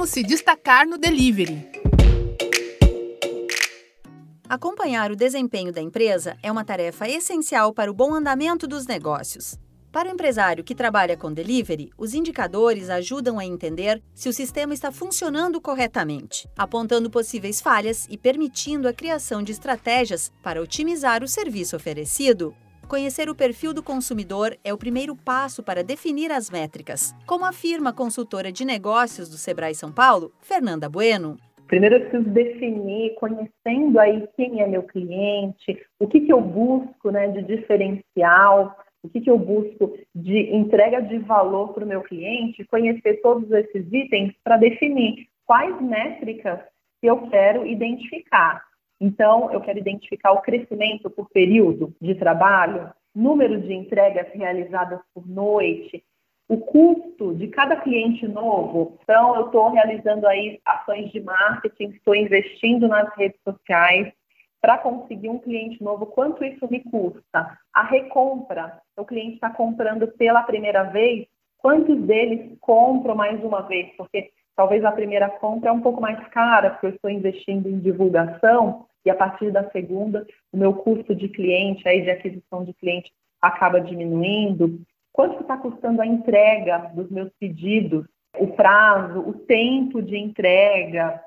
Como se destacar no delivery. Acompanhar o desempenho da empresa é uma tarefa essencial para o bom andamento dos negócios. Para o empresário que trabalha com delivery, os indicadores ajudam a entender se o sistema está funcionando corretamente, apontando possíveis falhas e permitindo a criação de estratégias para otimizar o serviço oferecido. Conhecer o perfil do consumidor é o primeiro passo para definir as métricas, como afirma a consultora de negócios do Sebrae São Paulo, Fernanda Bueno. Primeiro eu preciso definir, conhecendo aí quem é meu cliente, o que, que eu busco né, de diferencial, o que, que eu busco de entrega de valor para o meu cliente, conhecer todos esses itens para definir quais métricas eu quero identificar. Então, eu quero identificar o crescimento por período de trabalho, número de entregas realizadas por noite, o custo de cada cliente novo. Então, eu estou realizando aí ações de marketing, estou investindo nas redes sociais, para conseguir um cliente novo, quanto isso me custa? A recompra, o cliente está comprando pela primeira vez, quantos deles compram mais uma vez? Porque talvez a primeira compra é um pouco mais cara, porque eu estou investindo em divulgação, e a partir da segunda, o meu custo de cliente, aí de aquisição de cliente, acaba diminuindo. Quanto está custando a entrega dos meus pedidos? O prazo, o tempo de entrega,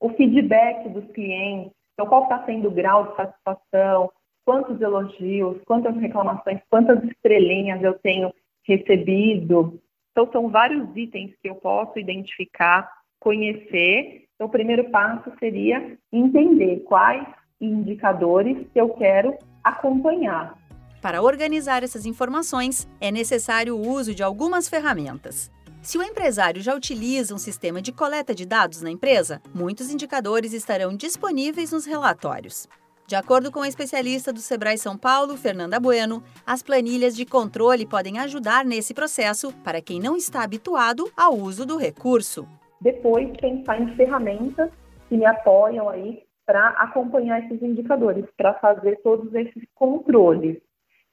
o feedback dos clientes. Então, qual está sendo o grau de satisfação? Quantos elogios, quantas reclamações, quantas estrelinhas eu tenho recebido? Então, são vários itens que eu posso identificar, conhecer. Então, o primeiro passo seria entender quais indicadores que eu quero acompanhar. Para organizar essas informações, é necessário o uso de algumas ferramentas. Se o empresário já utiliza um sistema de coleta de dados na empresa, muitos indicadores estarão disponíveis nos relatórios. De acordo com a especialista do Sebrae São Paulo, Fernanda Bueno, as planilhas de controle podem ajudar nesse processo para quem não está habituado ao uso do recurso. Depois, pensar em ferramentas que me apoiam aí para acompanhar esses indicadores, para fazer todos esses controles.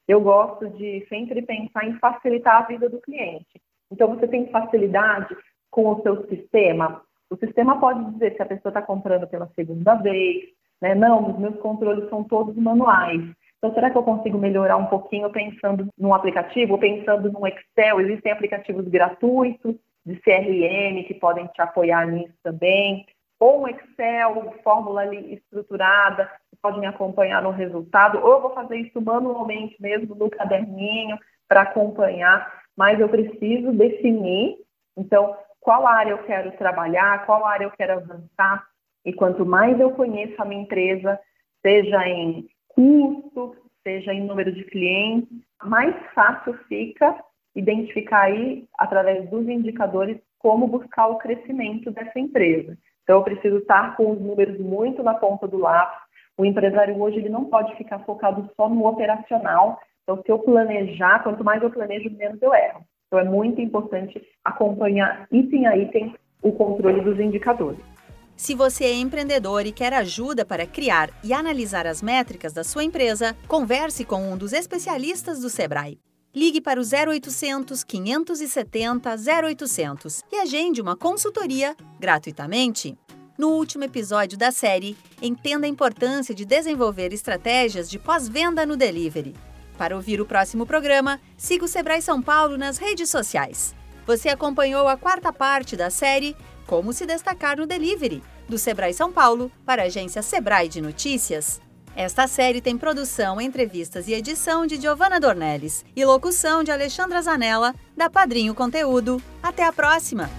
Eu gosto de sempre pensar em facilitar a vida do cliente. Então, você tem facilidade com o seu sistema. O sistema pode dizer se a pessoa está comprando pela segunda vez, né? Não, os meus controles são todos manuais. Então, será que eu consigo melhorar um pouquinho pensando num aplicativo, pensando no Excel? Existem aplicativos gratuitos de CRM que podem te apoiar nisso também. Ou um Excel, fórmula estruturada, que pode me acompanhar no resultado. Ou eu vou fazer isso manualmente mesmo no caderninho para acompanhar mas eu preciso definir, então, qual área eu quero trabalhar, qual área eu quero avançar, e quanto mais eu conheço a minha empresa, seja em custo, seja em número de clientes, mais fácil fica identificar aí, através dos indicadores, como buscar o crescimento dessa empresa. Então, eu preciso estar com os números muito na ponta do lápis. O empresário hoje ele não pode ficar focado só no operacional, então, se eu planejar, quanto mais eu planejo, menos eu erro. Então, é muito importante acompanhar item a item o controle dos indicadores. Se você é empreendedor e quer ajuda para criar e analisar as métricas da sua empresa, converse com um dos especialistas do Sebrae. Ligue para o 0800 570 0800 e agende uma consultoria gratuitamente. No último episódio da série, entenda a importância de desenvolver estratégias de pós-venda no delivery. Para ouvir o próximo programa, siga o Sebrae São Paulo nas redes sociais. Você acompanhou a quarta parte da série Como se destacar no delivery, do Sebrae São Paulo para a agência Sebrae de Notícias. Esta série tem produção, entrevistas e edição de Giovanna Dornelles e locução de Alexandra Zanella, da Padrinho Conteúdo. Até a próxima!